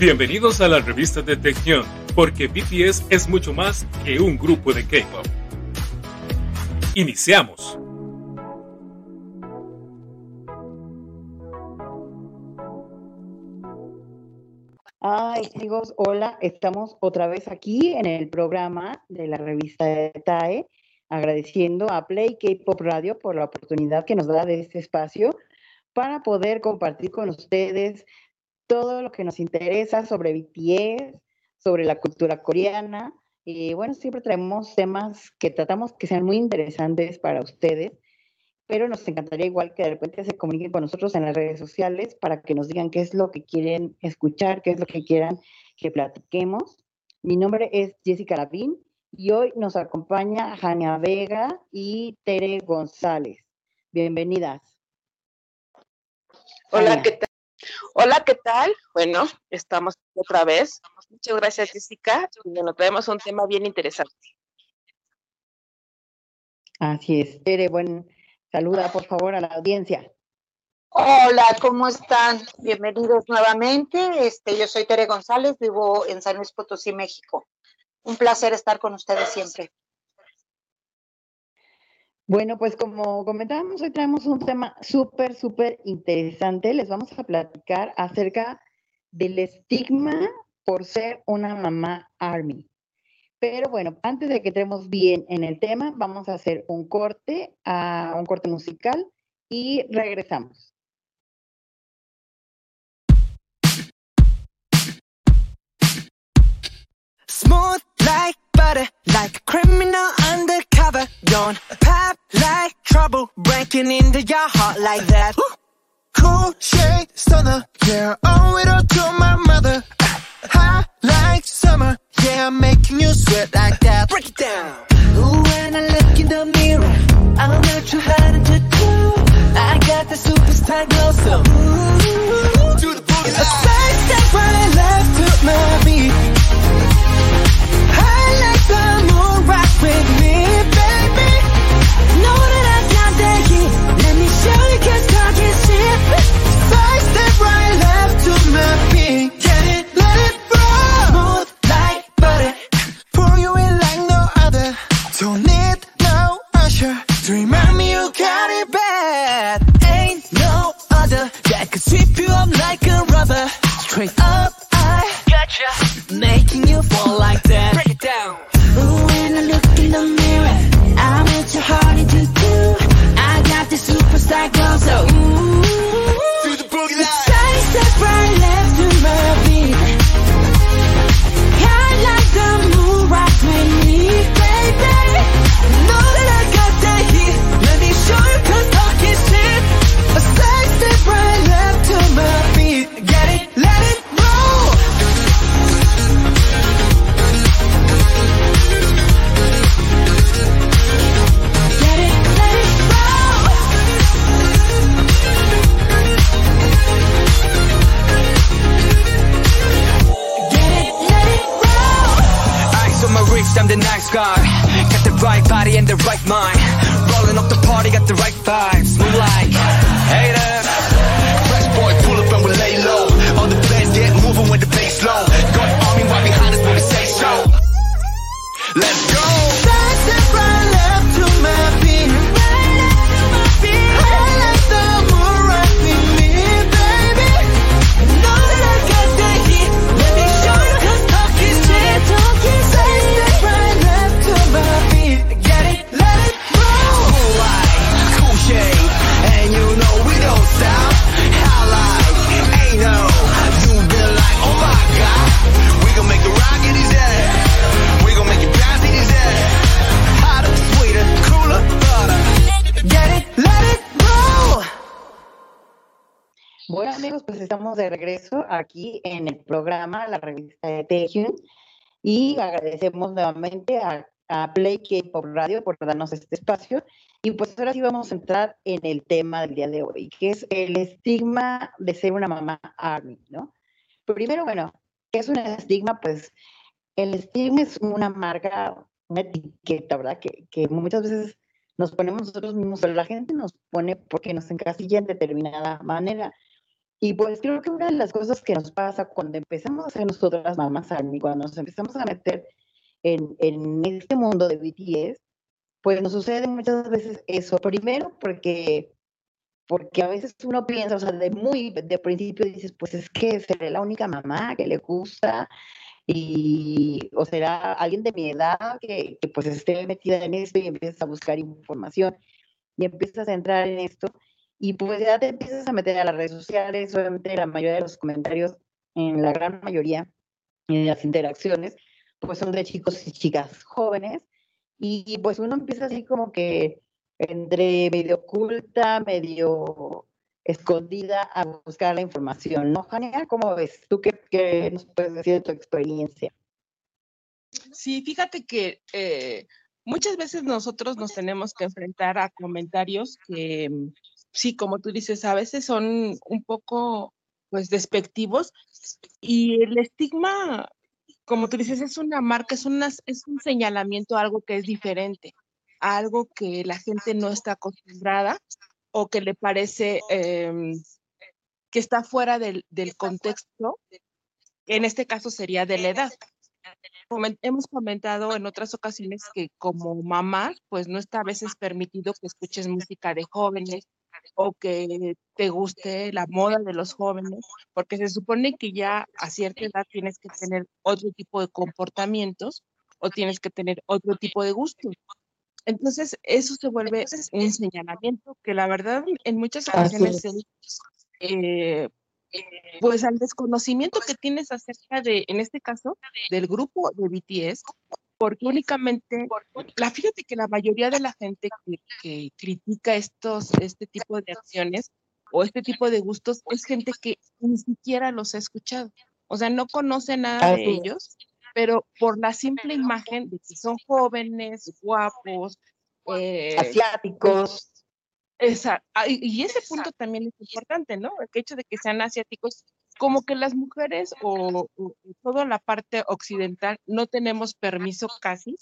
Bienvenidos a la revista de Tección, porque BTS es mucho más que un grupo de K-pop. Iniciamos. Ay, amigos, hola, estamos otra vez aquí en el programa de la revista de TAE, agradeciendo a Play K-Pop Radio por la oportunidad que nos da de este espacio para poder compartir con ustedes todo lo que nos interesa sobre BTS, sobre la cultura coreana. Y bueno, siempre traemos temas que tratamos que sean muy interesantes para ustedes, pero nos encantaría igual que de repente se comuniquen con nosotros en las redes sociales para que nos digan qué es lo que quieren escuchar, qué es lo que quieran que platiquemos. Mi nombre es Jessica Lavín y hoy nos acompaña Jania Vega y Tere González. Bienvenidas. Hola, ¿qué tal? Hola, ¿qué tal? Bueno, estamos otra vez. Muchas gracias, Jessica. bueno, traemos un tema bien interesante. Así es. Tere, buen saluda por favor a la audiencia. Hola, ¿cómo están? Bienvenidos nuevamente. Este, yo soy Tere González, vivo en San Luis Potosí, México. Un placer estar con ustedes siempre. Bueno, pues como comentábamos, hoy traemos un tema súper, súper interesante. Les vamos a platicar acerca del estigma por ser una mamá Army. Pero bueno, antes de que entremos bien en el tema, vamos a hacer un corte, a un corte musical y regresamos. Smooth like butter, like a criminal undercover. Don't pop like trouble, breaking into your heart like that. Cool shade stunner, yeah, owe it all to my mother. High like summer, yeah, I'm making you sweat like that. Break it down. Ooh, when I look in the mirror, I'm not too hard to do. I got the superstar glow, so ooh, lover. Straight up, I got gotcha. you. On my wrist, I'm the nice guy. Got the right body and the right mind. Rolling up the party, got the right vibes. Move like haters. Fresh boy, pull up and we lay low. All the players get moving with the bass low. Got army right behind us when we say so. Let's estamos de regreso aquí en el programa, la revista de Taehyung, y agradecemos nuevamente a, a Play K-Pop Radio por darnos este espacio. Y pues ahora sí vamos a entrar en el tema del día de hoy, que es el estigma de ser una mamá ARMY, ¿no? Primero, bueno, ¿qué es un estigma? Pues el estigma es una marca, una etiqueta, ¿verdad? Que, que muchas veces nos ponemos nosotros mismos, pero la gente nos pone porque nos encasilla en determinada manera. Y pues creo que una de las cosas que nos pasa cuando empezamos a ser nosotras mamás Army, cuando nos empezamos a meter en, en este mundo de BTS, pues nos sucede muchas veces eso. Primero porque, porque a veces uno piensa, o sea, de muy de principio dices, pues es que seré la única mamá que le gusta y o será alguien de mi edad que, que pues esté metida en esto y empiezas a buscar información y empiezas a entrar en esto y pues ya te empiezas a meter a las redes sociales, obviamente la mayoría de los comentarios, en la gran mayoría de las interacciones, pues son de chicos y chicas jóvenes, y pues uno empieza así como que entre medio oculta, medio escondida a buscar la información, ¿no, Jania? ¿Cómo ves? ¿Tú qué, qué nos puedes decir de tu experiencia? Sí, fíjate que eh, muchas veces nosotros nos tenemos que enfrentar a comentarios que sí, como tú dices, a veces son un poco, pues, despectivos y el estigma, como tú dices, es una marca, es, una, es un señalamiento a algo que es diferente, a algo que la gente no está acostumbrada o que le parece em, que está fuera del, del contexto, en este caso sería de la edad. Hemos comentado en otras ocasiones que como mamá, pues no está a veces permitido que escuches música de jóvenes o que te guste la moda de los jóvenes, porque se supone que ya a cierta edad tienes que tener otro tipo de comportamientos o tienes que tener otro tipo de gustos. Entonces, eso se vuelve un señalamiento que la verdad en muchas ocasiones eh, pues al desconocimiento que tienes acerca de, en este caso, del grupo de BTS, porque únicamente, la fíjate que la mayoría de la gente que, critica estos, este tipo de acciones o este tipo de gustos es gente que ni siquiera los ha escuchado. O sea, no conoce nada de ellos, pero por la simple imagen de que son jóvenes, guapos, eh, asiáticos. Exacto. Ah, y ese punto también es importante, ¿no? El hecho de que sean asiáticos, como que las mujeres o, toda la parte occidental no tenemos permiso casi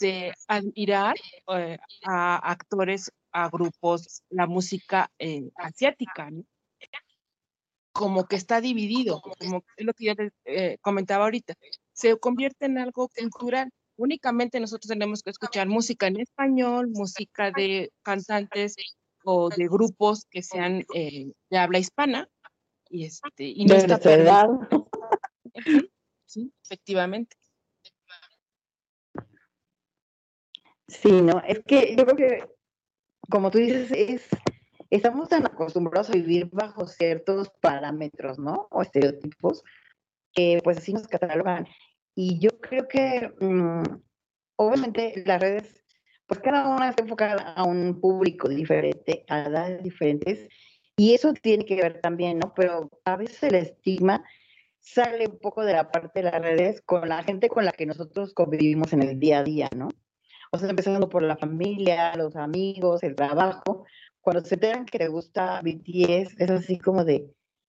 de admirar eh, a actores, a grupos, la música eh, asiática, ¿no? Como que está dividido, como es lo que yo les eh, comentaba ahorita, se convierte en algo cultural. Únicamente nosotros tenemos que escuchar música en español, música de cantantes o de grupos que sean eh, de habla hispana y este y no está sí efectivamente. Sí no es que yo creo que como tú dices es estamos tan acostumbrados a vivir bajo ciertos parámetros no o estereotipos que pues así nos catalogan. Y yo creo que mm, obviamente las redes pues cada una está enfocada a un público diferente, a edades diferentes, y eso tiene que ver también, ¿no? Pero a veces el estigma sale un poco de la parte de las redes con la gente con la que nosotros convivimos en el día a día, ¿no? O sea, empezando por la familia, los amigos, el trabajo. Cuando se enteran que le gusta BTS, es así como de,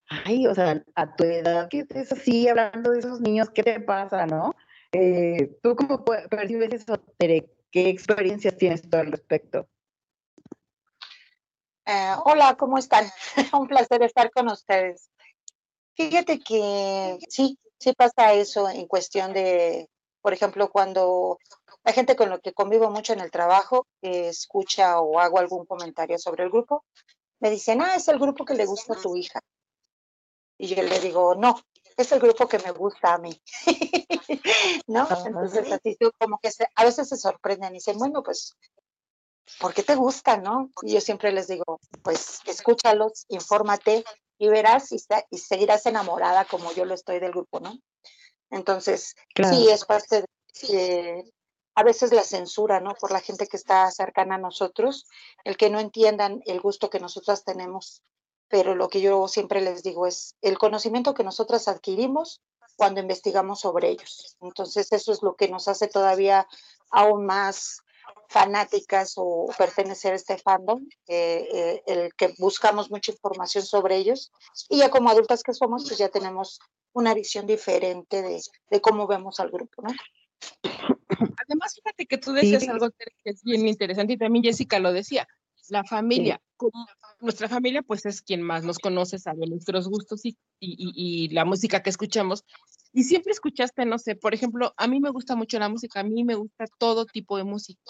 ay, o sea, a tu edad, ¿qué es así hablando de esos niños? ¿Qué te pasa, no? Eh, ¿Tú cómo percibes eso? ¿Qué experiencias tienes tú al respecto? Eh, hola, ¿cómo están? Un placer estar con ustedes. Fíjate que sí, sí pasa eso en cuestión de, por ejemplo, cuando la gente con la que convivo mucho en el trabajo escucha o hago algún comentario sobre el grupo, me dicen, ah, es el grupo que le gusta a tu hija. Y yo le digo, no, es el grupo que me gusta a mí. ¿No? Entonces, así como que a veces se sorprenden y dicen, bueno, pues, ¿por qué te gusta, no? Y yo siempre les digo, pues, escúchalos, infórmate y verás y, y seguirás enamorada como yo lo estoy del grupo, ¿no? Entonces, sí, es parte de, a veces la censura, ¿no? Por la gente que está cercana a nosotros, el que no entiendan el gusto que nosotras tenemos pero lo que yo siempre les digo es el conocimiento que nosotras adquirimos cuando investigamos sobre ellos. Entonces eso es lo que nos hace todavía aún más fanáticas o pertenecer a este fandom, eh, el que buscamos mucha información sobre ellos. Y ya como adultas que somos, pues ya tenemos una visión diferente de, de cómo vemos al grupo, ¿no? Además, fíjate que tú decías algo que es bien interesante y también Jessica lo decía, la familia. Como nuestra familia, pues es quien más nos conoce, sabe nuestros gustos y, y, y, la música que escuchamos. Y siempre escuchaste, no sé, por ejemplo, a mí me gusta mucho la música, a mí me gusta todo tipo de música.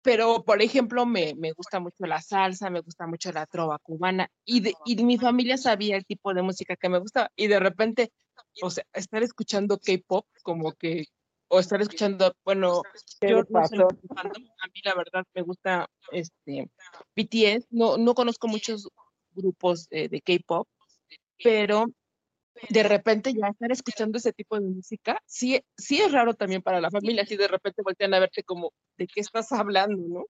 Pero, por ejemplo, me, me gusta mucho la salsa, me gusta mucho la trova cubana y, de, y mi familia sabía el tipo de música que me gustaba. Y de repente, o sea, estar escuchando K-pop, como que o estar escuchando, bueno, yo no soy a mí la verdad me gusta este BTS, no, no conozco muchos grupos eh, de K-pop, pero de repente ya estar escuchando ese tipo de música, sí, sí es raro también para la familia, si de repente voltean a verte como, ¿de qué estás hablando, no?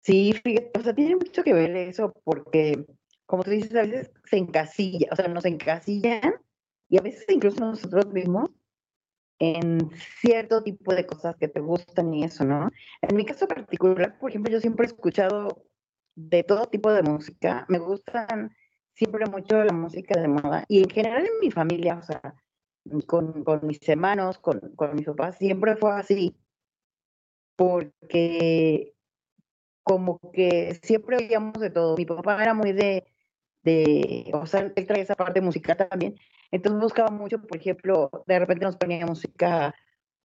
Sí, fíjate, o sea, tiene mucho que ver eso porque, como tú dices, a veces se encasilla, o sea, nos encasillan y a veces incluso nosotros mismos en cierto tipo de cosas que te gustan y eso, ¿no? En mi caso particular, por ejemplo, yo siempre he escuchado de todo tipo de música, me gustan siempre mucho la música de moda y en general en mi familia, o sea, con, con mis hermanos, con, con mis papás, siempre fue así, porque como que siempre oíamos de todo. Mi papá era muy de, de o sea, él trae esa parte musical también, entonces buscaba mucho, por ejemplo, de repente nos ponía música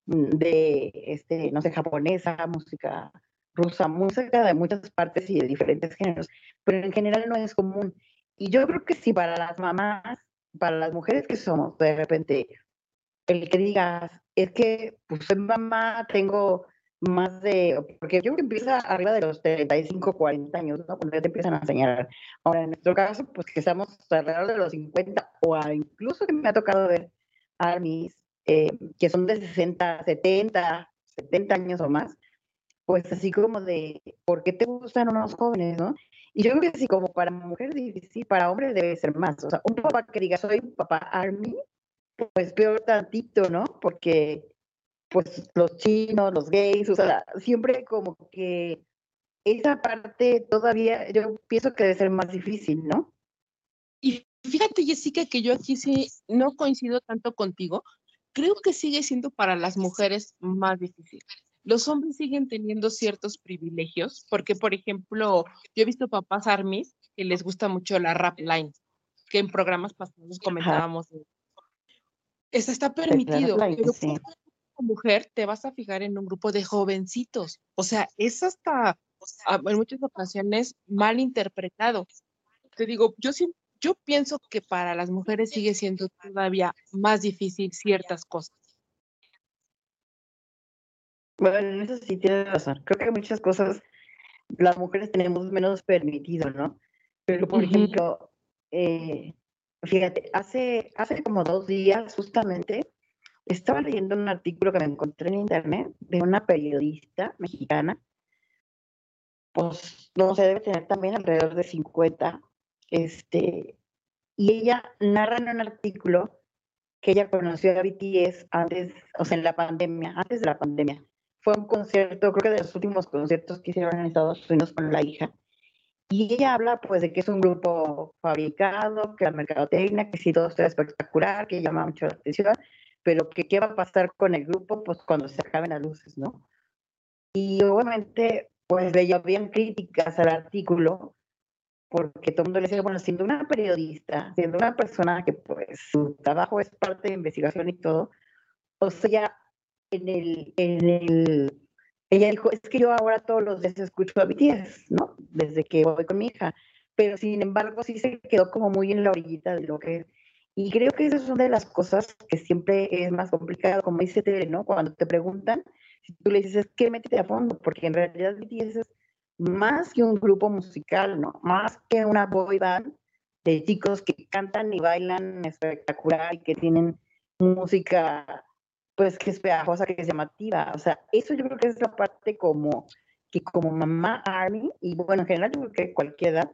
mm, de, este, no sé, japonesa, música rusa, música de muchas partes y de diferentes géneros, pero en general no es común. Y yo creo que sí, para las mamás, para las mujeres que somos, de repente, el que digas, es que, pues soy mamá, tengo más de, porque yo creo que empieza arriba de los 35, 40 años, ¿no? Cuando ya te empiezan a enseñar. Ahora, en nuestro caso, pues que estamos alrededor de los 50 o incluso que me ha tocado ver armies eh, que son de 60, 70, 70 años o más, pues así como de, ¿por qué te gustan unos jóvenes, no? Y yo creo que sí, como para mujeres, sí, para hombres debe ser más. O sea, un papá que diga, soy papá army, pues peor tantito, ¿no? Porque pues los chinos, los gays, o sea, siempre como que esa parte todavía yo pienso que debe ser más difícil, ¿no? Y fíjate, Jessica, que yo aquí sí no coincido tanto contigo. Creo que sigue siendo para las mujeres más difícil. Los hombres siguen teniendo ciertos privilegios, porque, por ejemplo, yo he visto papás armies que les gusta mucho la rap line, que en programas pasados comentábamos. Esa está permitido, pero mujer te vas a fijar en un grupo de jovencitos. O sea, es hasta en muchas ocasiones mal interpretado. Te digo, yo yo pienso que para las mujeres sigue siendo todavía más difícil ciertas cosas. Bueno, en eso sí tienes razón. Creo que muchas cosas las mujeres tenemos menos permitido, ¿no? Pero, por ejemplo, eh, fíjate, hace, hace como dos días justamente estaba leyendo un artículo que me encontré en internet de una periodista mexicana, pues no se debe tener también alrededor de 50, este, y ella narra en un artículo que ella conoció a BTS antes, o sea, en la pandemia, antes de la pandemia. Fue un concierto, creo que de los últimos conciertos que hicieron en Estados Unidos con la hija. Y ella habla pues de que es un grupo fabricado, que la mercadotecnia, que sí todo está espectacular, que llama mucho la atención, pero que qué va a pasar con el grupo pues cuando se acaben las luces, ¿no? Y obviamente pues le habían críticas al artículo porque todo el mundo le decía, bueno, siendo una periodista, siendo una persona que pues su trabajo es parte de investigación y todo, o sea, en el, en el, ella dijo, es que yo ahora todos los días escucho a BTS, ¿no? Desde que voy con mi hija, pero sin embargo sí se quedó como muy en la orillita de lo que y creo que esa es una de las cosas que siempre es más complicado, como dice Tere, ¿no? Cuando te preguntan, si tú le dices, es que métete a fondo, porque en realidad BTS es más que un grupo musical, ¿no? Más que una boy band de chicos que cantan y bailan espectacular y que tienen música, pues que es pegajosa, que es llamativa. O sea, eso yo creo que es la parte como que como mamá Army, y bueno, en general yo creo que cualquier edad,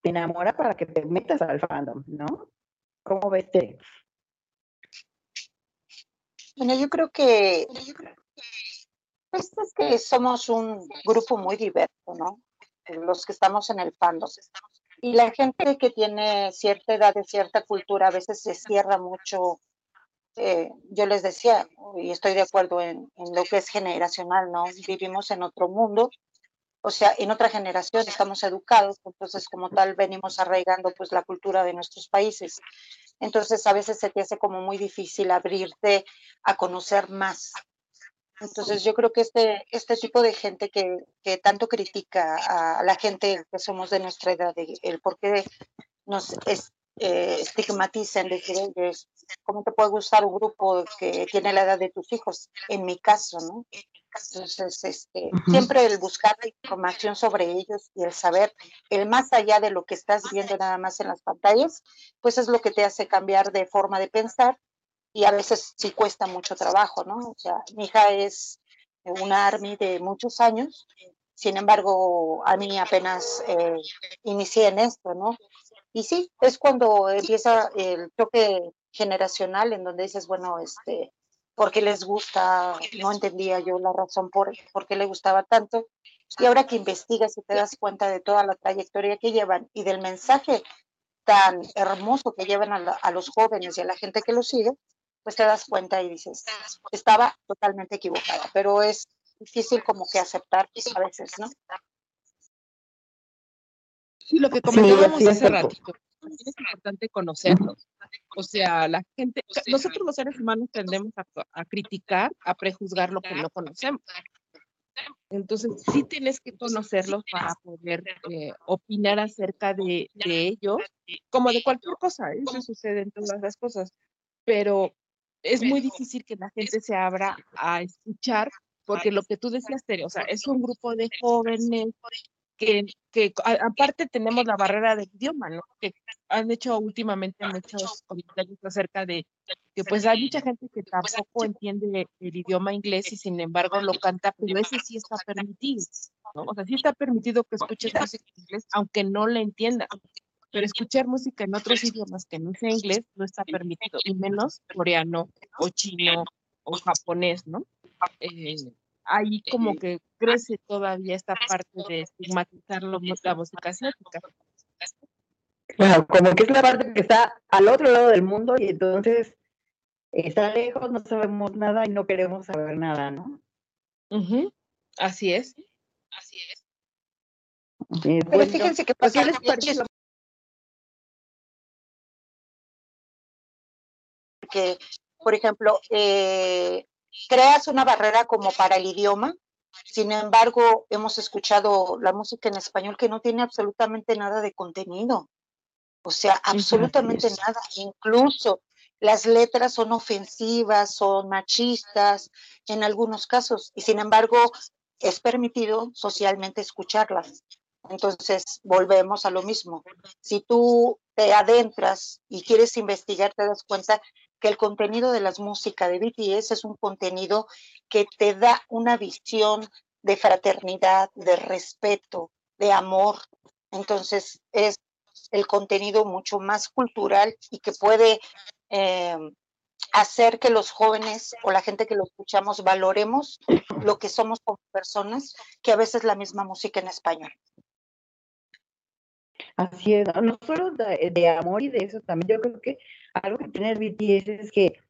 te enamora para que te metas al fandom, ¿no? ¿Cómo ves? Bueno, yo creo que pues es que somos un grupo muy diverso, ¿no? Los que estamos en el fandom. Y la gente que tiene cierta edad, de cierta cultura, a veces se cierra mucho eh, yo les decía, y estoy de acuerdo en, en, lo que es generacional, ¿no? Vivimos en otro mundo, o sea, en otra generación estamos educados, entonces como tal venimos arraigando pues la cultura de nuestros países. Entonces a veces se te hace como muy difícil abrirte a conocer más. Entonces yo creo que este, este tipo de gente que, que tanto critica a la gente que somos de nuestra edad, el por qué nos es, eh, decir, ¿cómo te puede gustar un grupo que tiene la edad de tus hijos? En mi caso, ¿no? Entonces, este, siempre el buscar la información sobre ellos y el saber, el más allá de lo que estás viendo nada más en las pantallas, pues es lo que te hace cambiar de forma de pensar y a veces sí cuesta mucho trabajo, ¿no? O sea, mi hija es una army de muchos años, sin embargo, a mí apenas eh, inicié en esto, ¿no? Y sí, es cuando empieza el choque generacional en donde dices, bueno, este, ¿por qué les gusta? No entendía yo la razón por, por qué le gustaba tanto. Y ahora que investigas y te das cuenta de toda la trayectoria que llevan y del mensaje tan hermoso que llevan a, a los jóvenes y a la gente que los sigue, pues te das cuenta y dices, estaba totalmente equivocada, pero es difícil como que aceptar a veces, ¿no? Sí, lo que comentábamos hace ratito, es importante conocerlos. O sea, la gente, nosotros los seres humanos tendemos a, a criticar, a prejuzgar lo que no conocemos. Entonces, sí tienes que conocerlos para poder eh, opinar acerca de, de, ellos, como de cualquier cosa, ¿eh? eso sucede en todas las cosas, pero es muy difícil que la gente se abra a escuchar, porque lo que tú decías, Tere, o sea, es un grupo de jóvenes que, que aparte tenemos la barrera del idioma, ¿no? Que han hecho últimamente muchos comentarios acerca de que pues hay mucha gente que tampoco entiende el idioma inglés y sin embargo lo canta, pero ese sí está permitido, ¿no? O sea, sí está permitido que escuches música en inglés aunque no la entienda pero escuchar música en otros idiomas que no sea inglés no está permitido, y menos coreano o chino o japonés, ¿no? Eh, ahí como que crece todavía esta parte de estigmatizar la música asiática. Claro, como que es la parte que está al otro lado del mundo y entonces está lejos, no sabemos nada y no queremos saber nada, ¿no? Así es, así es. Pero fíjense que pasa, les parece que, por ejemplo, eh, creas una barrera como para el idioma, sin embargo, hemos escuchado la música en español que no tiene absolutamente nada de contenido. O sea, absolutamente nada. Incluso las letras son ofensivas, son machistas en algunos casos. Y sin embargo, es permitido socialmente escucharlas. Entonces, volvemos a lo mismo. Si tú te adentras y quieres investigar, te das cuenta que el contenido de las músicas de BTS es un contenido que te da una visión de fraternidad, de respeto, de amor. Entonces es el contenido mucho más cultural y que puede eh, hacer que los jóvenes o la gente que lo escuchamos valoremos lo que somos como personas, que a veces la misma música en español. Así es, no solo de, de, amor y de eso, también yo creo que algo que tiene el BTS es que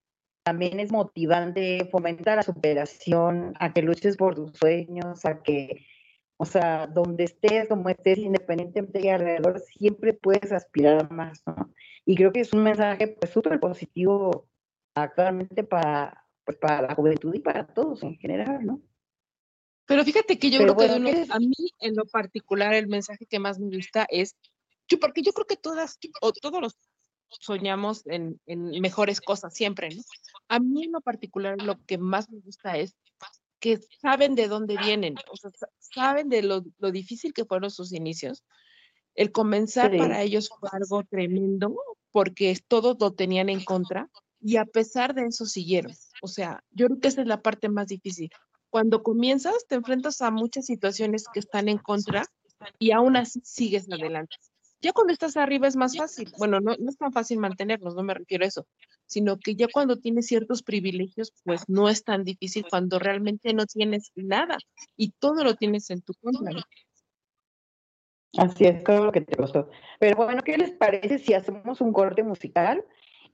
también es motivante, fomenta la superación, a que luches por tus sueños, a que, o sea, donde estés, como estés, independientemente de alrededor, siempre puedes aspirar a más, ¿no? Y creo que es un mensaje pues súper positivo actualmente para, pues, para la juventud y para todos en general, ¿no? Pero fíjate que yo Pero creo bueno, que a mí en lo particular el mensaje que más me gusta es, yo, porque yo creo que todas o todos los soñamos en, en, mejores cosas siempre, ¿no? A mí en lo particular lo que más me gusta es que saben de dónde vienen, o sea, saben de lo, lo difícil que fueron sus inicios. El comenzar sí. para ellos fue algo tremendo porque todos lo tenían en contra y a pesar de eso siguieron. O sea, yo creo que esa es la parte más difícil. Cuando comienzas te enfrentas a muchas situaciones que están en contra y aún así sigues adelante. Ya cuando estás arriba es más fácil. Bueno, no, no es tan fácil mantenernos, no me refiero a eso, sino que ya cuando tienes ciertos privilegios, pues no es tan difícil cuando realmente no tienes nada y todo lo tienes en tu contra. Así es, todo lo que te gustó. Pero bueno, ¿qué les parece si hacemos un corte musical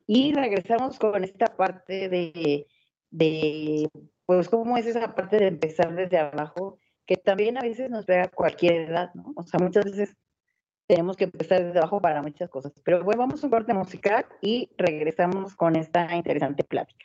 y regresamos con esta parte de, de pues, cómo es esa parte de empezar desde abajo, que también a veces nos pega a cualquier edad, ¿no? O sea, muchas veces tenemos que empezar desde abajo para muchas cosas. Pero bueno, vamos a un corte musical y regresamos con esta interesante plática.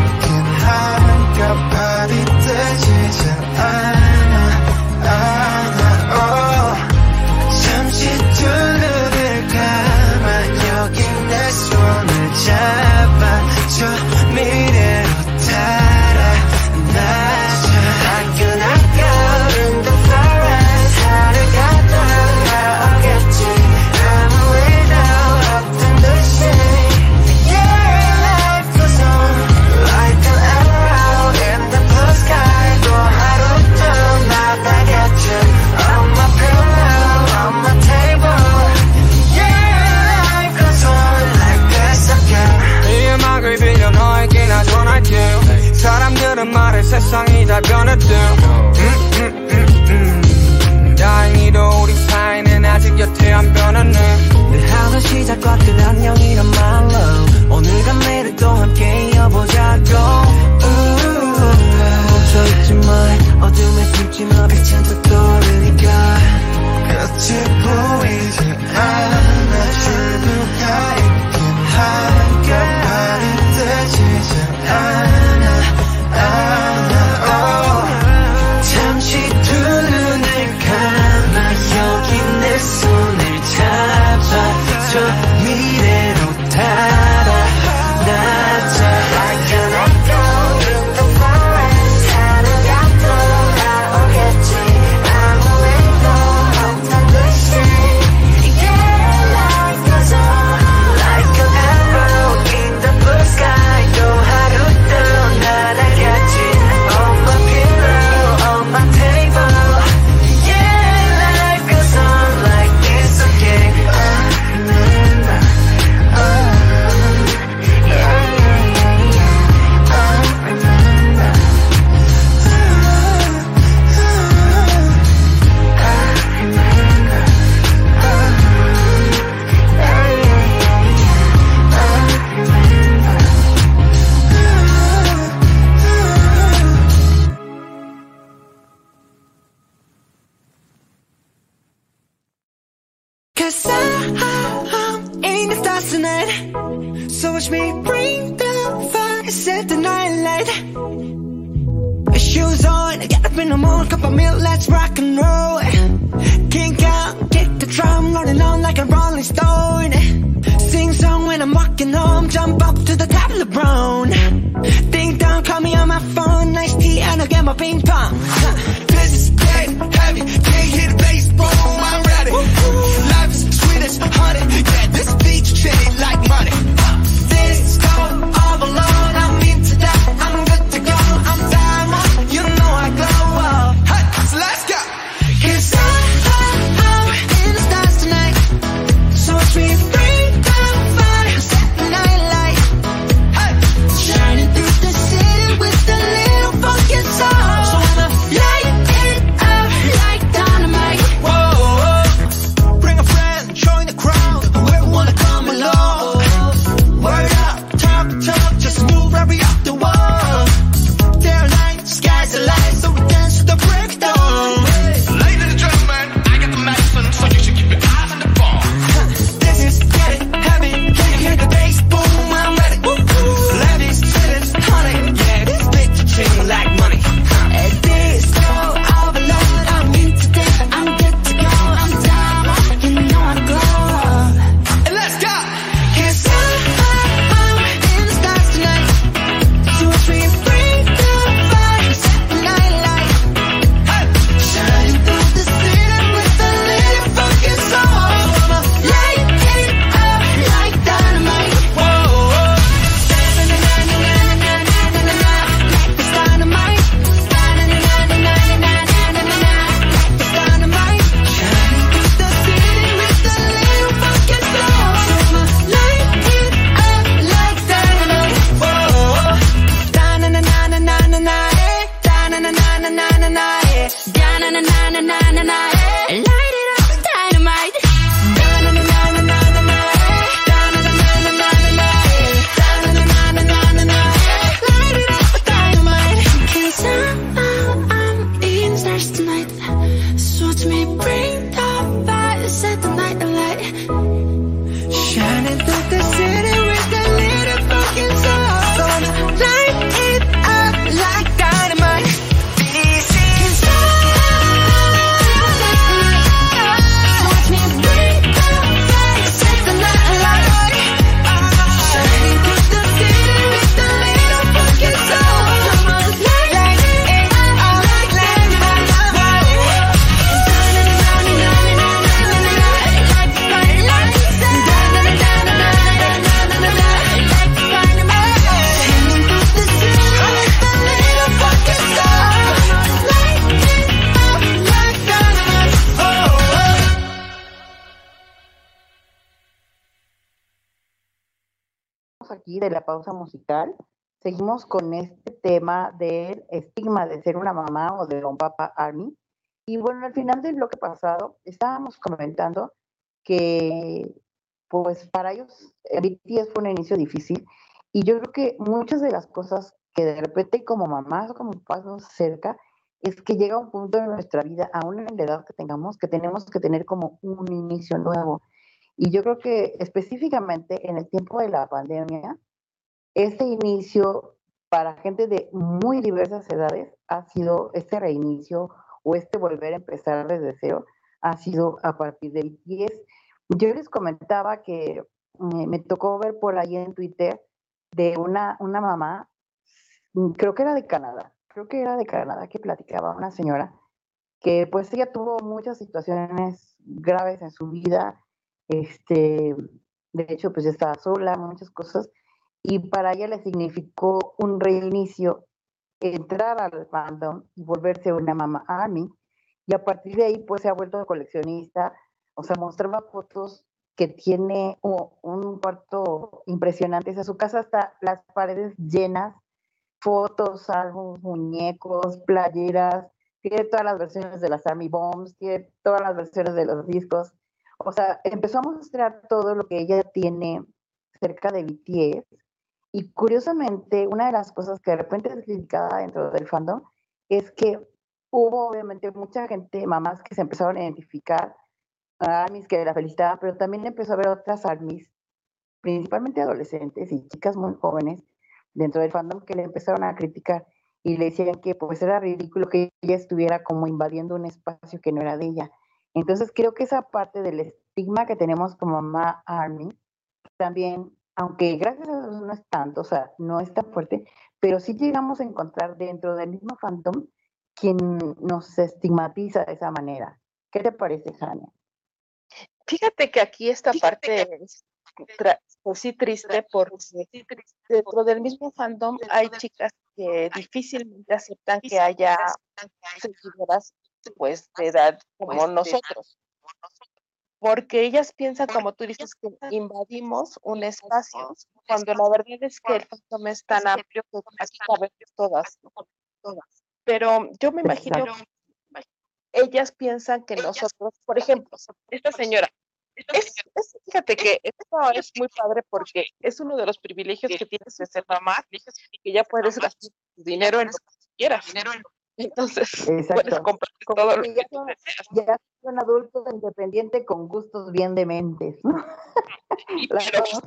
Yeah, but no more cup of milk, let's rock and roll. Kink out, kick the drum, rolling on like a rolling stone. Sing song when I'm walking home, jump up to the top of the LeBron Ding dong, call me on my phone, nice tea and I'll get my ping pong. This is dead heavy, can't hit the bass, boom, I'm ready. Life is sweet as honey, yeah, this beach chain like money. Musical, seguimos con este tema del estigma de ser una mamá o de un papá army. Y bueno, al final del bloque pasado estábamos comentando que pues para ellos el BTS fue un inicio difícil y yo creo que muchas de las cosas que de repente como mamás o como papás nos acerca es que llega un punto en nuestra vida, aún en la edad que tengamos, que tenemos que tener como un inicio nuevo. Y yo creo que específicamente en el tiempo de la pandemia, este inicio para gente de muy diversas edades ha sido este reinicio o este volver a empezar desde cero, ha sido a partir del 10. Yo les comentaba que me, me tocó ver por ahí en Twitter de una, una mamá, mm, creo que era de Canadá, creo que era de Canadá, que platicaba una señora que pues ella tuvo muchas situaciones graves en su vida, este, de hecho pues estaba sola, muchas cosas, y para ella le significó un reinicio entrar al fandom y volverse una mamá army, y a partir de ahí pues se ha vuelto coleccionista, o sea, mostraba fotos que tiene u- un cuarto impresionante, o sea, su casa está las paredes llenas, fotos, álbumes, muñecos, playeras, tiene todas las versiones de las Army Bombs, tiene todas las versiones de los discos, o sea, empezó a mostrar todo lo que ella tiene cerca de BTS. Y curiosamente, una de las cosas que de repente es criticada dentro del fandom es que hubo obviamente mucha gente, mamás que se empezaron a identificar a armies que la felicitaban, pero también empezó a haber otras armies, principalmente adolescentes y chicas muy jóvenes dentro del fandom que le empezaron a criticar y le decían que pues era ridículo que ella estuviera como invadiendo un espacio que no era de ella. Entonces creo que esa parte del estigma que tenemos como mamá army también, aunque gracias a Dios no es tanto, o sea, no es tan fuerte, pero sí llegamos a encontrar dentro del mismo fandom quien nos estigmatiza de esa manera. ¿Qué te parece, Jania? Fíjate que aquí esta parte es tra- pues sí triste porque dentro del mismo fandom hay chicas que difícilmente aceptan que haya seguidoras pues de edad como nosotros. Porque ellas piensan, como tú dices, que invadimos un espacio, cuando la verdad es que el fandom es tan amplio que aquí cabemos todas. Pero yo me imagino ellas piensan que nosotros, por ejemplo, esta señora, es, es- fíjate que esto es muy padre porque es uno de los privilegios que tienes de ser mamá que ya puedes gastar tu dinero en lo que quieras. Entonces, puedes Exacto. todo lo que ya son- deseas. Ya soy un adulto independiente con gustos bien dementes. ¿no? La Pero caros,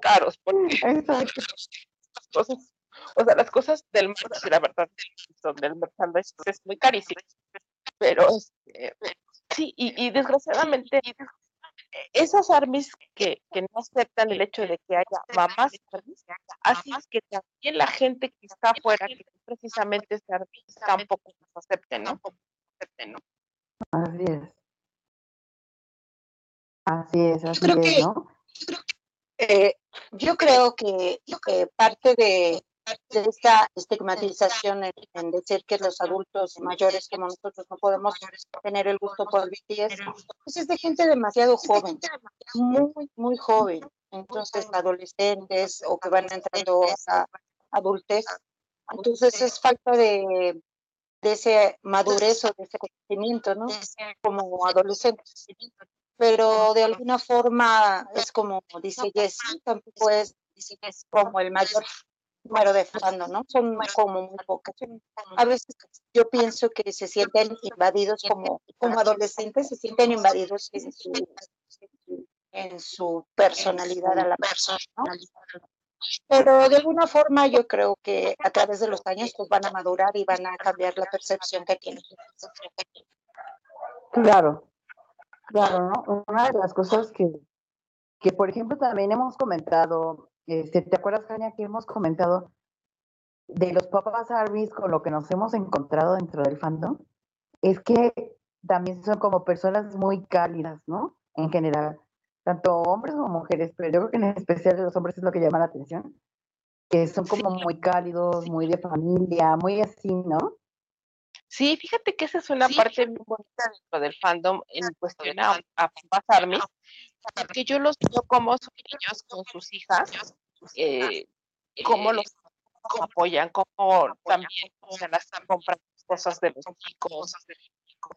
caros, porque Exacto. las cosas, o sea, las cosas del merch, la verdad, son del merchandise pues, es muy carísimo. Pero este, sí, y, y desgraciadamente esas armies que, que no aceptan el hecho de que haya mamás armies, así que también la gente que está afuera, que precisamente es armies, tampoco nos acepten, ¿no? Acepten, ¿no? Así es. Así es, así creo es, que- ¿no? Eh, yo creo que eh, parte de esta estigmatización en, en decir que los adultos mayores como nosotros no podemos tener el gusto por BTS, pues es de gente demasiado joven, muy, muy joven. Entonces, adolescentes o que van entrando a adultez, Entonces es falta de, de ese madurez o de ese conocimiento, ¿no? Como adolescentes. Pero de alguna forma es como dice Jessie, tampoco es como el mayor número de fandom, ¿no? Son como muy pocas. A veces yo pienso que se sienten invadidos como, como adolescentes, se sienten invadidos en su, en su personalidad a la persona, ¿no? Pero de alguna forma yo creo que a través de los años pues van a madurar y van a cambiar la percepción que tienen. Claro, claro, ¿no? Una de las cosas que, que por ejemplo, también hemos comentado, este, ¿te acuerdas, Jania, que hemos comentado de los papas armies con lo que nos hemos encontrado dentro del fandom? Es que también son como personas muy cálidas, ¿no? En general tanto hombres como mujeres, pero yo creo que en especial de los hombres es lo que llama la atención, que son como muy cálidos, muy de familia, muy así, ¿no? Sí, fíjate que esa es una parte muy bonita dentro del fandom en cuestión a, a pasarme, porque yo los veo como son niños con sus hijas, eh, cómo los apoyan, cómo también se las compran cosas de los chicos,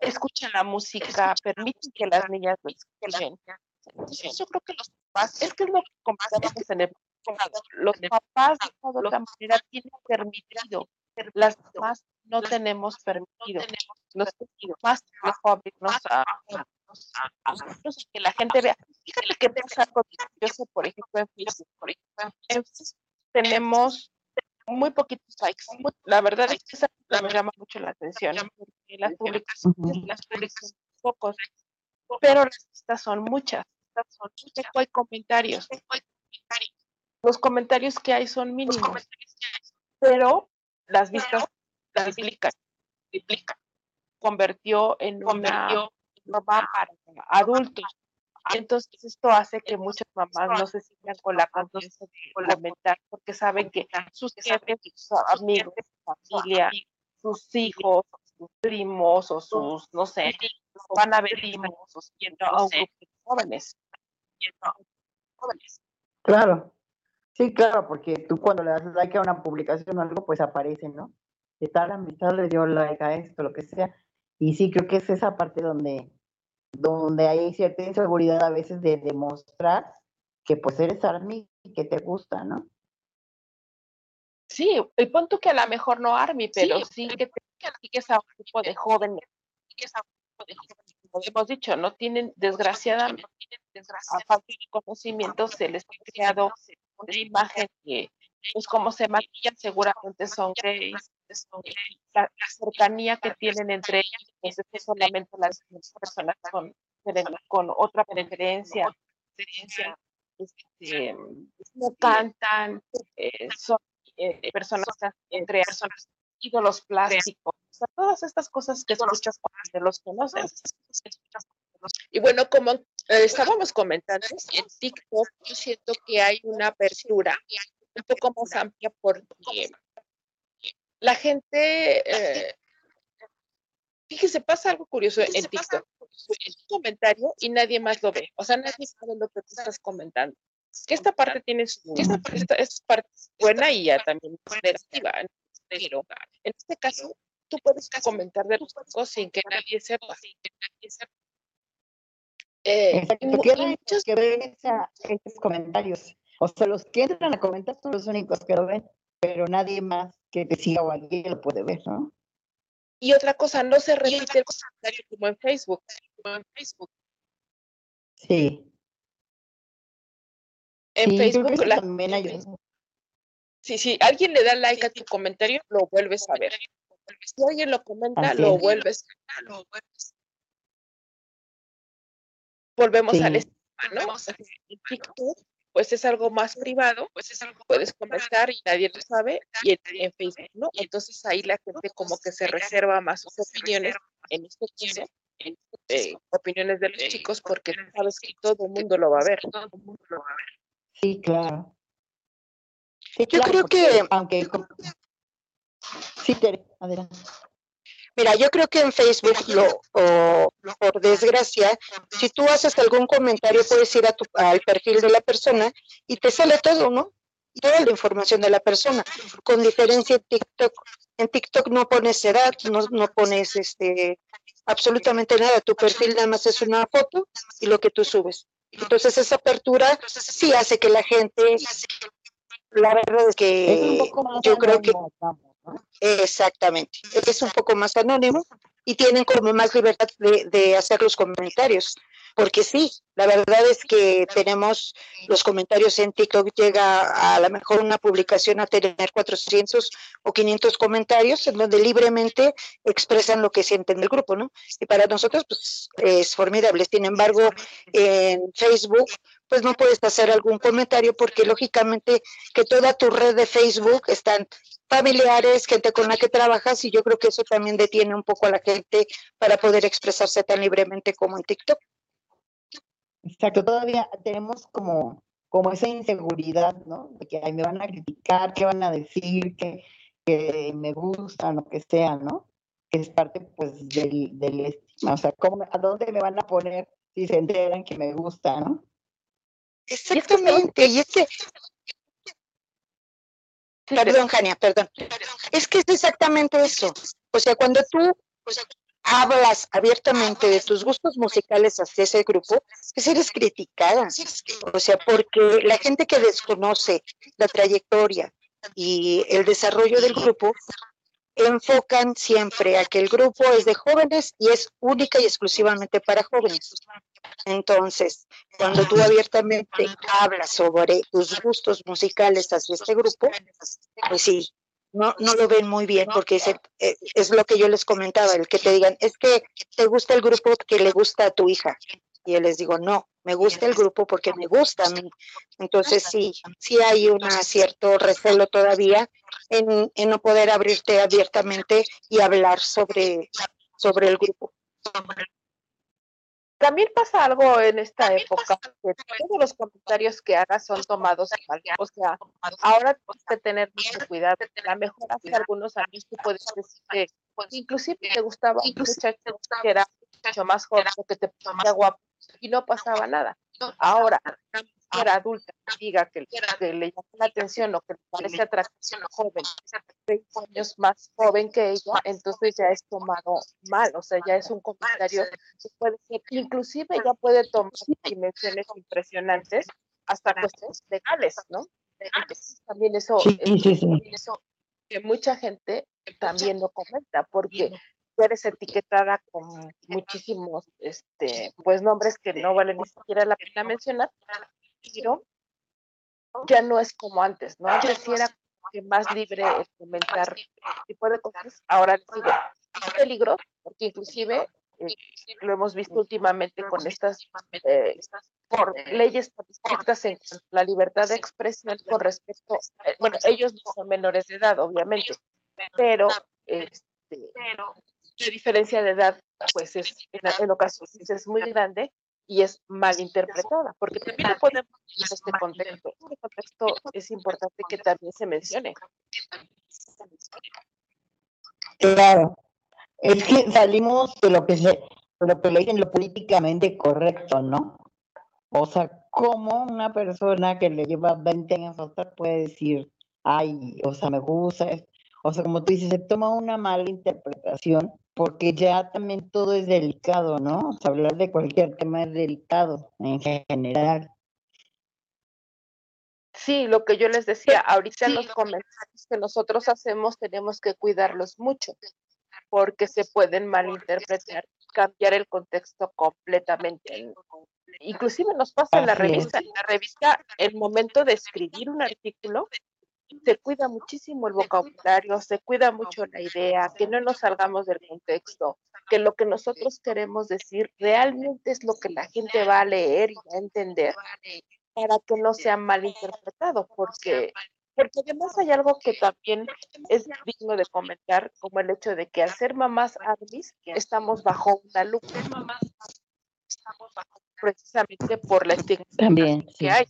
escuchan la música, permiten que las niñas lo escuchen. Entonces yo creo que los papás, es que es lo que comentábamos en el los papás de otra manera tienen permitido, las demás no tenemos permitido. Mejor abrirnos a, a, que la gente vea. Fíjate que pasa algo sé por ejemplo, en Facebook. Por ejemplo, en Facebook tenemos muy poquitos likes. La verdad es que esa me llama mucho la atención, porque las publicaciones, las publicaciones pocos, pero las vistas son muchas son hay comentarios. Los comentarios que hay son mínimos, pero las vistas las duplican. Convirtió en una norma para adultos. Entonces esto hace que muchas mamás no se sientan con la confianza de comentar porque saben que sus jefes, sus amigos, su familia, sus hijos, sus primos o sus, no sé, van a ver primos o a un grupo de jóvenes. Claro, sí, claro, porque tú cuando le das like a una publicación o algo, pues aparece, ¿no? De tal amistad le dio like a esto, lo que sea. Y sí, creo que es esa parte donde, donde hay cierta inseguridad a veces de demostrar que pues eres Army y que te gusta, ¿no? Sí, el punto que a lo mejor no Army, pero sí, que te que a un grupo de jóvenes, jóvenes hemos dicho, no tienen, desgraciadamente, a falta de conocimiento, se les ha creado una imagen que, pues como se maquillan, seguramente son gays, la, cercanía que tienen entre ellos, pues es solamente las personas con, con otra preferencia, este, no cantan, eh, son eh, personas entre personas ídolos plásticos, todas estas cosas que escuchas cuando los conocen. Y bueno, como eh, estábamos comentando, en TikTok yo siento que hay una apertura un poco más amplia porque la gente, eh, fíjese, pasa algo curioso en TikTok. Es un comentario y nadie más lo ve. O sea, nadie sabe lo que tú estás comentando. Que esta parte tiene su, esta, esta parte buena y ya también negativa. Pero en este caso, tú puedes comentar de los cosas sin que nadie sepa. Sin que nadie sepa. Eh, muchos que ven esos comentarios. O sea, los que entran a comentar son los únicos que lo ven, pero nadie más que te siga o alguien lo puede ver, ¿no? Y otra cosa, no se repite el comentario como en Facebook. Como en Facebook. Sí. En Facebook la... también hay... Sí, si alguien le da like a tu comentario, lo vuelves a ver. Si alguien lo comenta, lo vuelves, lo vuelves. Volvemos al esquema, ¿no? En TikTok, pues es algo más privado, pues es algo puedes comentar y nadie lo sabe, y en, Facebook, ¿no? Entonces ahí la gente como que se reserva más sus opiniones, en este caso, eh, opiniones de los chicos, porque sabes que todo el mundo lo va a ver. Sí, claro. Yo creo que, aunque sí, adelante. Mira, yo creo que en Facebook, lo, o, por desgracia, si tú haces algún comentario, puedes ir a tu, al perfil de la persona y te sale todo, ¿no? toda la información de la persona, con diferencia en TikTok. En TikTok no pones edad, no, no pones este absolutamente nada, tu perfil nada más es una foto y lo que tú subes. Entonces esa apertura sí hace que la gente, la verdad es que yo creo que. Exactamente, es un poco más anónimo y tienen como más libertad de, de hacer los comentarios, porque sí, la verdad es que tenemos los comentarios en TikTok, llega a, lo mejor una publicación a tener 400 o 500 comentarios en donde libremente expresan lo que sienten del grupo, ¿no? Y para nosotros pues es formidable, sin embargo, en Facebook pues no puedes hacer algún comentario porque lógicamente que toda tu red de Facebook están familiares, gente con la que trabajas y yo creo que eso también detiene un poco a la gente para poder expresarse tan libremente como en TikTok. Exacto, todavía tenemos como, como esa inseguridad, ¿no? De que ay, me van a criticar, qué van a decir, que, que me gustan, lo que sea, ¿no? Que es parte, pues, del, del estigma. O sea, ¿cómo, ¿a dónde me van a poner si se enteran que me gusta, ¿no? Exactamente, y este... Perdón, Jania, perdón. Es que es exactamente eso. O sea, cuando tú hablas abiertamente de tus gustos musicales hacia ese grupo, pues eres criticada. O sea, porque la gente que desconoce la trayectoria y el desarrollo del grupo enfocan siempre a que el grupo es de jóvenes y es única y exclusivamente para jóvenes. Entonces, cuando tú abiertamente hablas sobre tus gustos musicales hacia este grupo, pues sí, no, no lo ven muy bien porque es, eh, es lo que yo les comentaba, el que te digan, es que te gusta el grupo que le gusta a tu hija. Y yo les digo, no, me gusta el grupo porque me gusta a mí. Entonces sí, sí hay un cierto recelo todavía en, en no poder abrirte abiertamente y hablar sobre, sobre el grupo. También pasa algo en esta época, que todos los comentarios que hagas son tomados mal. O sea, ahora tienes que tener mucho cuidado. A lo mejor hace algunos años tú puedes decir que inclusive te gustaba un muchacho que era mucho más joven o que te parecía guapo y no pasaba nada. Ahora, una mujer adulta que diga que, que le llama la atención o que le parece atractivo joven, 20 años más joven que ella, entonces ya es tomado mal, o sea, ya es un comentario que puede ser, inclusive ya puede tomar dimensiones impresionantes hasta cuestiones legales, ¿no? Entonces, también eso, Sí, es- sí, sí. eso que mucha gente también lo comenta, porque tú eres etiquetada con muchísimos este pues nombres que no vale ni siquiera la pena mencionar, pero ya no es como antes, ¿no? Antes sí era que más libre el comentar este tipo de cosas. Ahora digo, es peligroso, porque inclusive eh, lo hemos visto últimamente con estas eh, por leyes tan estrictas en la libertad de expresión con respecto, eh, bueno, ellos no son menores de edad, obviamente, pero este, la diferencia de edad, pues es en, ocasiones es muy grande y es mal interpretada, porque también no podemos en este contexto. Este contexto es importante que también se mencione. Claro. Es que salimos de lo que se, lo que le dicen lo políticamente correcto, ¿no? O sea, ¿cómo una persona que le lleva 20 años a puede decir, ay, o sea, me gusta? es-". O sea, como tú dices, se toma una mala interpretación porque ya también todo es delicado, ¿no? O sea, hablar de cualquier tema es delicado en general. Sí, lo que yo les decía, ahorita los comentarios que nosotros hacemos tenemos que cuidarlos mucho, porque se pueden malinterpretar, cambiar el contexto completamente. Inclusive nos pasa en la revista, en la revista, el momento de escribir un artículo, se cuida muchísimo el vocabulario, se cuida mucho la idea, que no nos salgamos del contexto, que lo que nosotros queremos decir realmente es lo que la gente va a leer y va a entender para que no sea malinterpretado, porque, porque además hay algo que también es digno de comentar, como el hecho de que al ser mamás armis estamos bajo una lupa, precisamente por la estigmatización También, sí. que hay.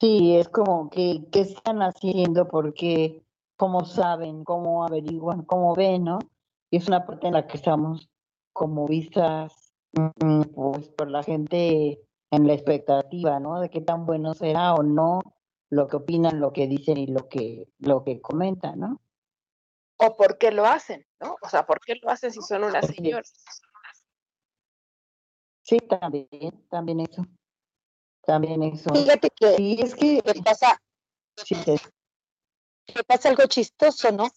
Sí, es como que, ¿qué están haciendo? Porque, ¿cómo saben? ¿Cómo averiguan? ¿Cómo ven? ¿No? Y es una parte en la que estamos como vistas, mm, pues, por la gente en la expectativa, ¿no? De qué tan bueno será o no lo que opinan, lo que dicen y lo que, lo que comentan, ¿no? O por qué lo hacen, ¿no? O sea, ¿por qué lo hacen si son unas Así es. señoras? Sí, también, también eso. También eso. Fíjate que, Sí, es que que pasa, sí, es- que pasa algo chistoso, ¿no?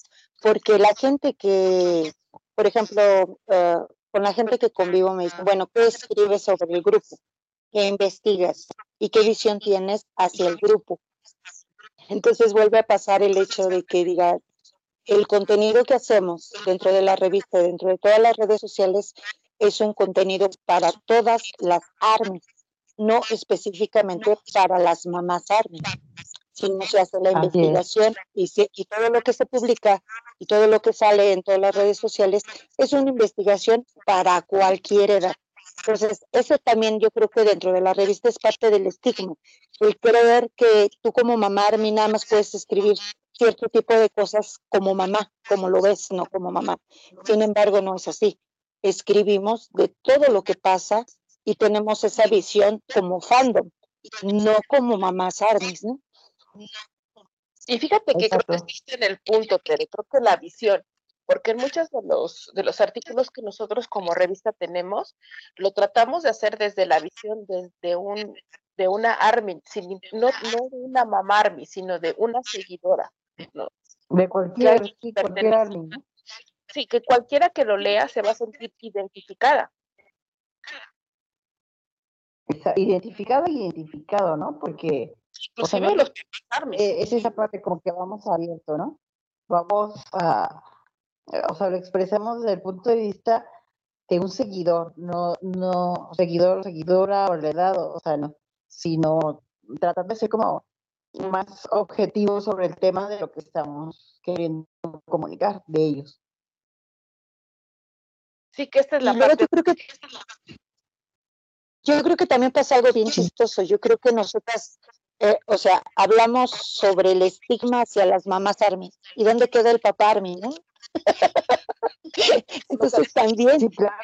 Porque la gente que, por ejemplo, eh, con la gente que convivo me dice, bueno, ¿qué escribes sobre el grupo? ¿Qué investigas? ¿Y qué visión tienes hacia el grupo? Entonces vuelve a pasar el hecho de que diga, el contenido que hacemos dentro de la revista, dentro de todas las redes sociales, es un contenido para todas las armas, no específicamente para las mamás armas, sino se hace la investigación y, se- y todo lo que se publica y todo lo que sale en todas las redes sociales es una investigación para cualquier edad. Entonces, eso también yo creo que dentro de la revista es parte del estigma, el creer que tú como mamá, Armin, nada más puedes escribir cierto tipo de cosas como mamá, como lo ves, no como mamá. Sin embargo, no es así. Escribimos de todo lo que pasa y tenemos esa visión como fandom, no como mamás Armis, ¿no? Y fíjate que creo que Exacto. existe en el punto, Tere, creo que la visión, porque en muchos de los, de los artículos que nosotros como revista tenemos, lo tratamos de hacer desde la visión desde un, de una Armin, sin, no, no de una mamá Army, sino de una seguidora. ¿no? de cualquier, sí, cualquier army. Sí, que cualquiera que lo lea se va a sentir identificada. Esa- Identificado, identificado, ¿no? Porque O sea, los Army. eh, es esa parte como que vamos abierto, ¿no? Vamos a, o sea, lo expresamos desde el punto de vista de un seguidor, no, no, seguidor, seguidora o la edad, o sea, no, sino tratando de ser como más objetivo sobre el tema de lo que estamos queriendo comunicar de ellos. Sí, que esta es la Y parte. yo creo que yo creo que también pasa algo bien chistoso. Yo creo que nosotras, eh, o sea, hablamos sobre el estigma hacia las mamás Army. ¿Y dónde queda el papá Army, no? Entonces también, Sí, claro.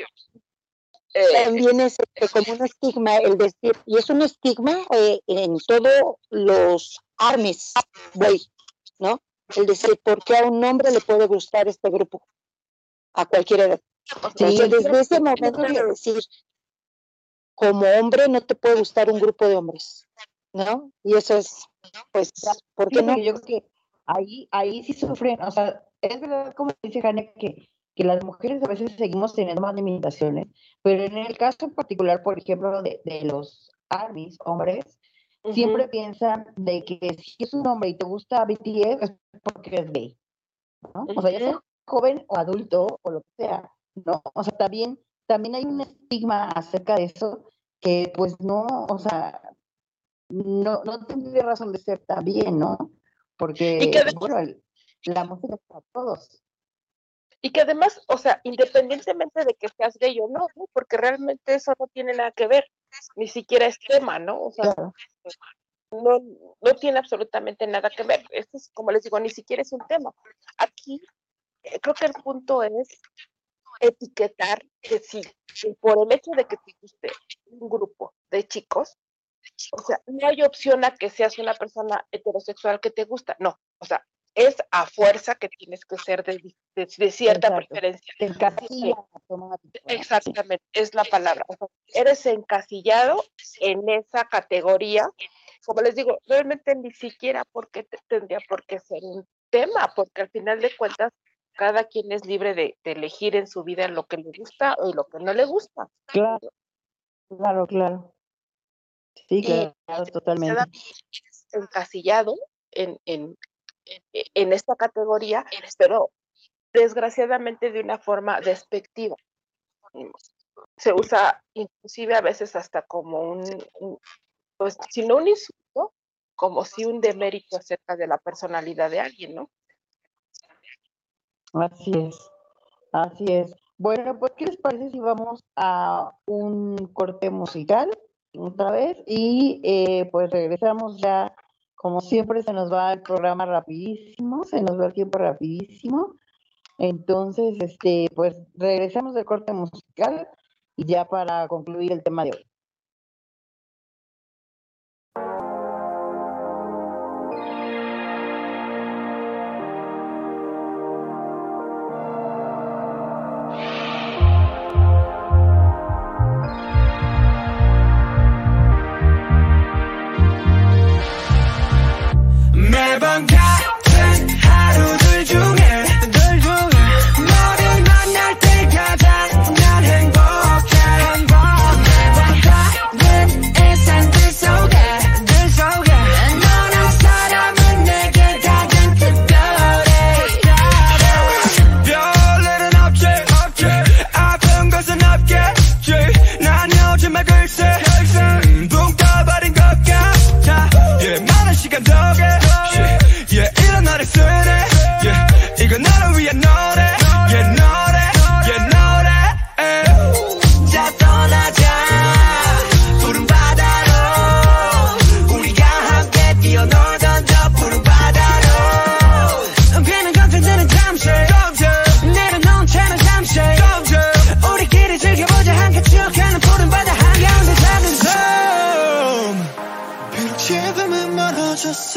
eh, también es este, como un estigma el decir, y es un estigma eh, en todos los armies, güey, ¿no? El decir, ¿por qué a un hombre le puede gustar este grupo? A cualquier edad. Sí, desde ese momento de decir, como hombre no te puede gustar un grupo de hombres, ¿no? Y eso es, pues, ¿por qué Fíjate no? yo creo que ahí, ahí sí sufren, o sea, es verdad como dice Jania que, que las mujeres a veces seguimos teniendo más limitaciones, pero en el caso en particular, por ejemplo, de, de los armies, hombres, ujú. siempre piensan de que si es un hombre y te gusta BTS es porque es gay, ¿no? O sea, ya sea joven o adulto o lo que sea, ¿no? O sea, también, también hay un estigma acerca de eso que pues no, o sea, no, no tendría razón de ser también, ¿no? Porque, que bueno, el- la música es para todos. Y que además, o sea, independientemente de que seas gay o no, ¿no? porque realmente eso no tiene nada que ver, ni siquiera es tema, ¿no? O sea, Claro. no, no tiene absolutamente nada que ver. Esto es, como les digo, ni siquiera es un tema. Aquí eh, creo que el punto es etiquetar que sí, que por el hecho de que te guste un grupo de chicos, o sea, no hay opción a que seas una persona heterosexual que te gusta, no, o sea, es a fuerza que tienes que ser de, de- de cierta Exacto. preferencia. Te encasilla automático, ¿no? Exactamente, es la palabra. O sea, eres encasillado en esa categoría. Como les digo, realmente ni siquiera porque te- tendría por qué ser un tema, porque al final de cuentas cada quien es libre de, de elegir en su vida lo que le gusta o lo que no le gusta. Claro, claro, claro. Sí, Y claro, totalmente. encasillado en, en, en- en esta categoría, pero desgraciadamente de una forma despectiva. Mm, Se usa inclusive a veces hasta como un, un- pues si no un insulto, como si un demérito acerca de la personalidad de alguien, ¿no? Así es, así es. Bueno, pues, ¿qué les parece si vamos a un corte musical otra vez? Y eh, pues regresamos ya, como siempre se nos va el programa rapidísimo, se nos va el tiempo rapidísimo. Entonces, este, pues regresamos del corte musical y ya para concluir el tema de hoy. 약간 더게 yeah, 이런 나를 쓰네 yeah, 이건 나를 위한 노래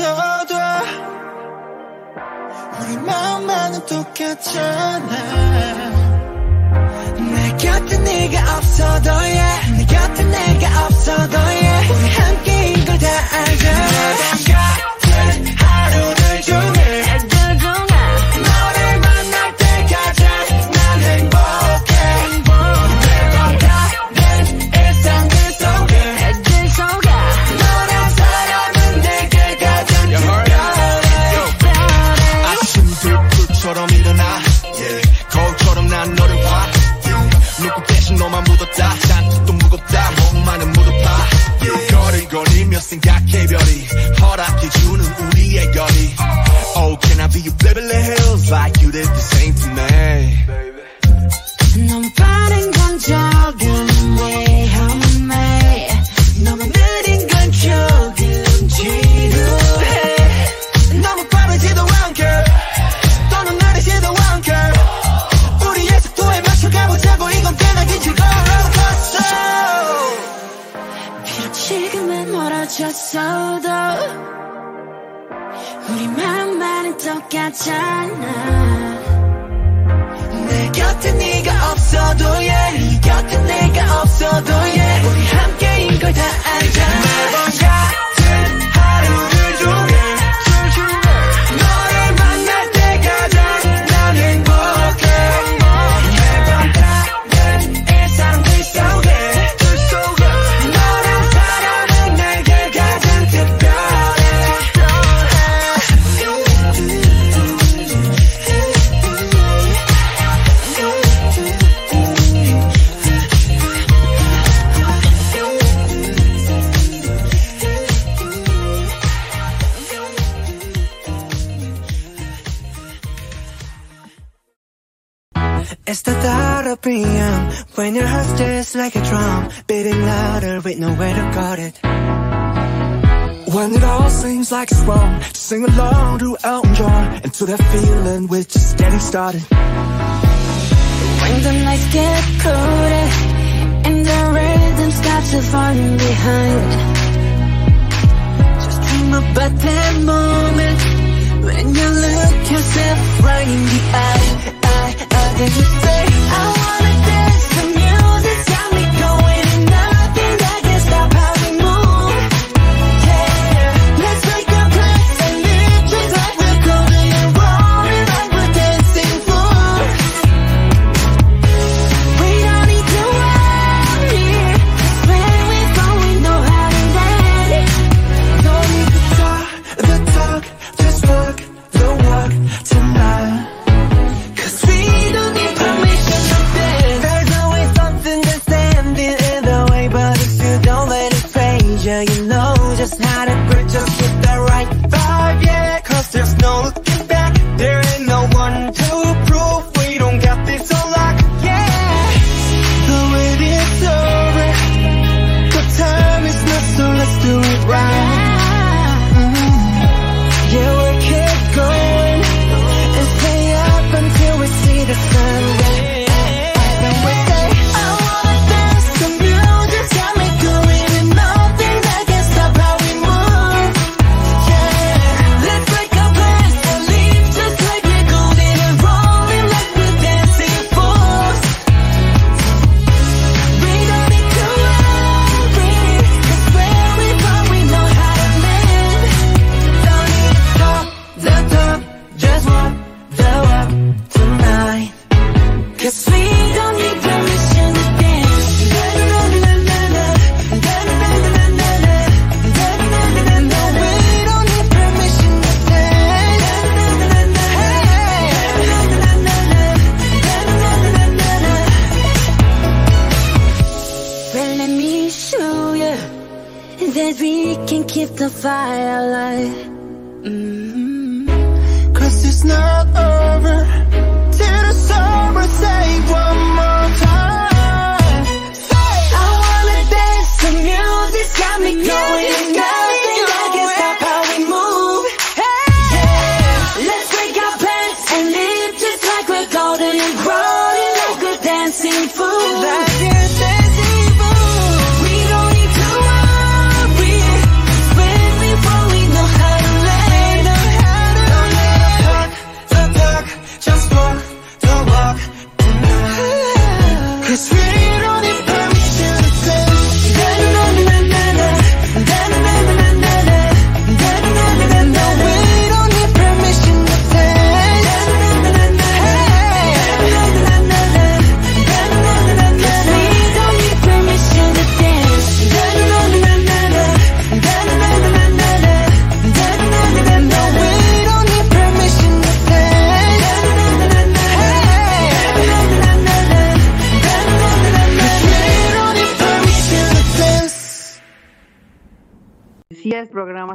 있어도 우리 마음만은 똑같잖아 내 곁에 네가 없어도 y yeah. 내 곁에 내가 없어도 y yeah. 우리 함께인 걸 다 알잖아 나 같은 하루를 좀 괜찮아. 내 곁에 네가 없어도 예네 곁에 내가 없어도 예. 우리 함께인 걸 다 알잖아. When your heart stays like a drum Beating louder with nowhere to guard it. When it all seems like it's wrong Just sing along to Elton John And to that feeling we're just getting started. When the nights get colder And the rhythm starts to falling behind. Just dream about that moment. When you look yourself right in the eye, I, I, then you say I want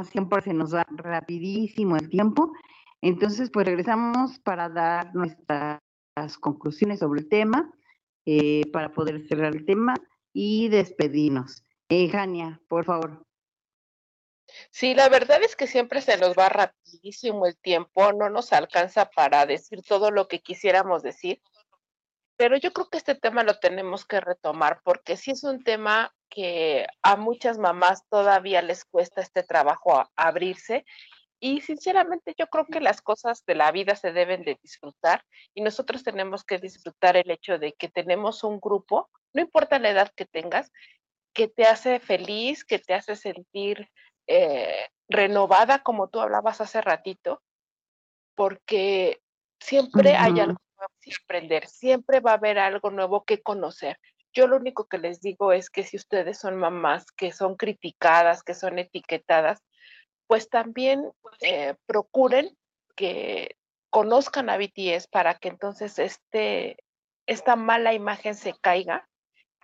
siempre se nos va rapidísimo el tiempo. Entonces, pues regresamos para dar nuestras conclusiones sobre el tema, eh, para poder cerrar el tema y despedirnos. Eh, Jania, por favor. Sí, la verdad es que siempre se nos va rapidísimo el tiempo, no nos alcanza para decir todo lo que quisiéramos decir, pero yo creo que este tema lo tenemos que retomar porque sí es un tema que a muchas mamás todavía les cuesta este trabajo abrirse y sinceramente yo creo que las cosas de la vida se deben de disfrutar y nosotros tenemos que disfrutar el hecho de que tenemos un grupo, no importa la edad que tengas, que te hace feliz, que te hace sentir eh, renovada, como tú hablabas hace ratito, porque siempre hay algo nuevo que aprender, siempre va a haber algo nuevo que conocer. Yo lo único que les digo es que si ustedes son mamás que son criticadas, que son etiquetadas, pues también eh, procuren que conozcan a BTS para que entonces este, esta mala imagen se caiga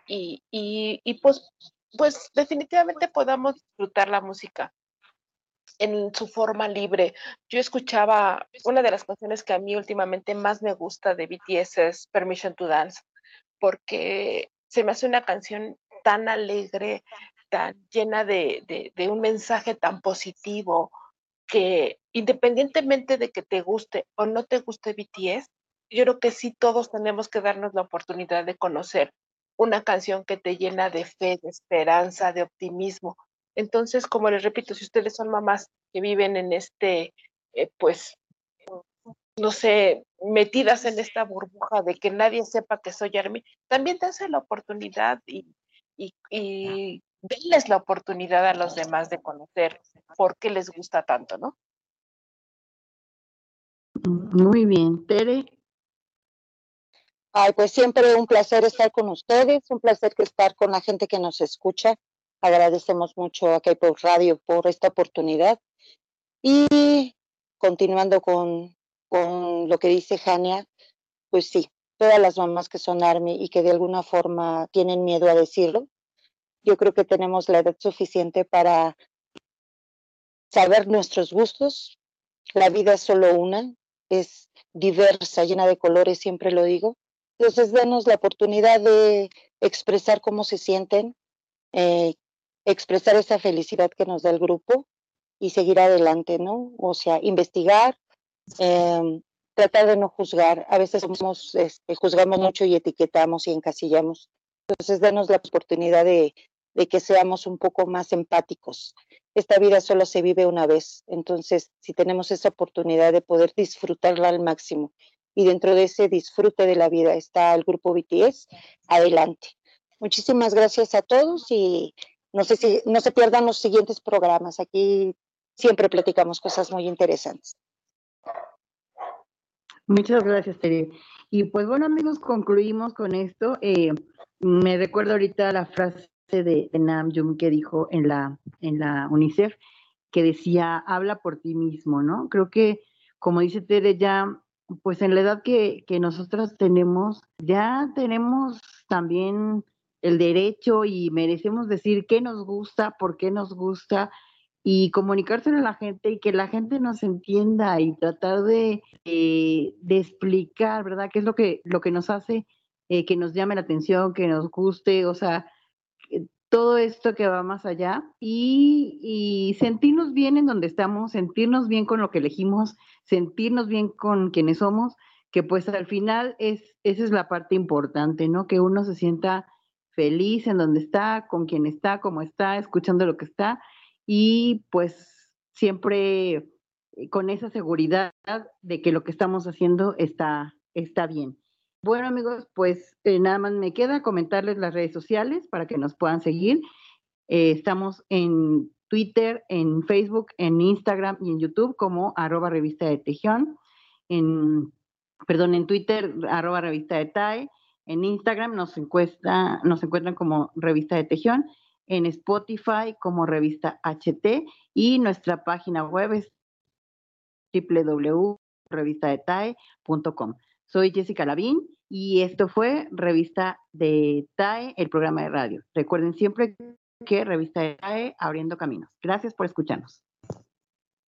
y, y pues, pues definitivamente podamos disfrutar la música en su forma libre. Yo escuchaba una de las canciones que a mí últimamente más me gusta de BTS es Permission to Dance, porque se me hace una canción tan alegre, tan llena de, un mensaje tan positivo, que independientemente de que te guste o no te guste BTS, yo creo que sí todos tenemos que darnos la oportunidad de conocer una canción que te llena de fe, de esperanza, de optimismo. Entonces, como les repito, si ustedes son mamás que viven en este, eh, pues, no sé, metidas en esta burbuja de que nadie sepa que soy Army, también dense la oportunidad y, y, denles la oportunidad a los demás de conocer por qué les gusta tanto, ¿no? Muy bien, Tere. Ay, pues siempre un placer estar con ustedes, un placer estar con la gente que nos escucha. Agradecemos mucho a K-Pop Radio por esta oportunidad. Y continuando con con lo que dice Jania, pues sí, todas las mamás que son ARMY y que de alguna forma tienen miedo a decirlo, yo creo que tenemos la edad suficiente para saber nuestros gustos. La vida es solo una, es diversa, llena de colores, siempre lo digo. Entonces, denos la oportunidad de expresar cómo se sienten, eh, expresar esa felicidad que nos da el grupo y seguir adelante, ¿no? O sea, investigar, eh, tratar de no juzgar. A veces somos, este, juzgamos mucho y etiquetamos y encasillamos. Entonces, denos la oportunidad de, que seamos un poco más empáticos. Esta vida solo se vive una vez, entonces si tenemos esa oportunidad de poder disfrutarla al máximo y dentro de ese disfrute de la vida está el grupo BTS, adelante. Muchísimas gracias a todos y no se pierdan los siguientes programas. Aquí siempre platicamos cosas muy interesantes. Muchas gracias, Tere. Y pues bueno, amigos, concluimos con esto. Eh, me recuerdo ahorita la frase de, Nam que dijo en la, en la UNICEF, que decía, habla por ti mismo, ¿no? Creo que, como dice Tere, ya, pues en la edad que, que nosotros tenemos, ya tenemos también el derecho y merecemos decir qué nos gusta, por qué nos gusta, y comunicárselo a la gente y que la gente nos entienda y tratar de, eh, explicar, ¿verdad? ¿Qué es lo que, lo que nos hace eh, que nos llame la atención, que nos guste, o sea, todo esto que va más allá y, y, sentirnos bien en donde estamos, sentirnos bien con lo que elegimos, sentirnos bien con quienes somos, que pues al final es, esa es la parte importante, ¿no? Que uno se sienta feliz en donde está, con quien está, como está, escuchando lo que está y pues siempre eh, con esa seguridad de que lo que estamos haciendo está, está bien. Bueno amigos, pues eh, nada más me queda comentarles las redes sociales para que nos puedan seguir. Eh, estamos en Twitter, en Facebook, en Instagram y en YouTube como arroba revista de Tejión. En, perdón, en Twitter arroba revista de TAE. En Instagram nos, encuesta, nos encuentran como revista de Tejión en Spotify como revista HT y nuestra página web es www.revistadetae.com. Soy Jessica Lavín y esto fue Revista de TAE, el programa de radio. Recuerden siempre que Revista de TAE Abriendo Caminos. Gracias por escucharnos.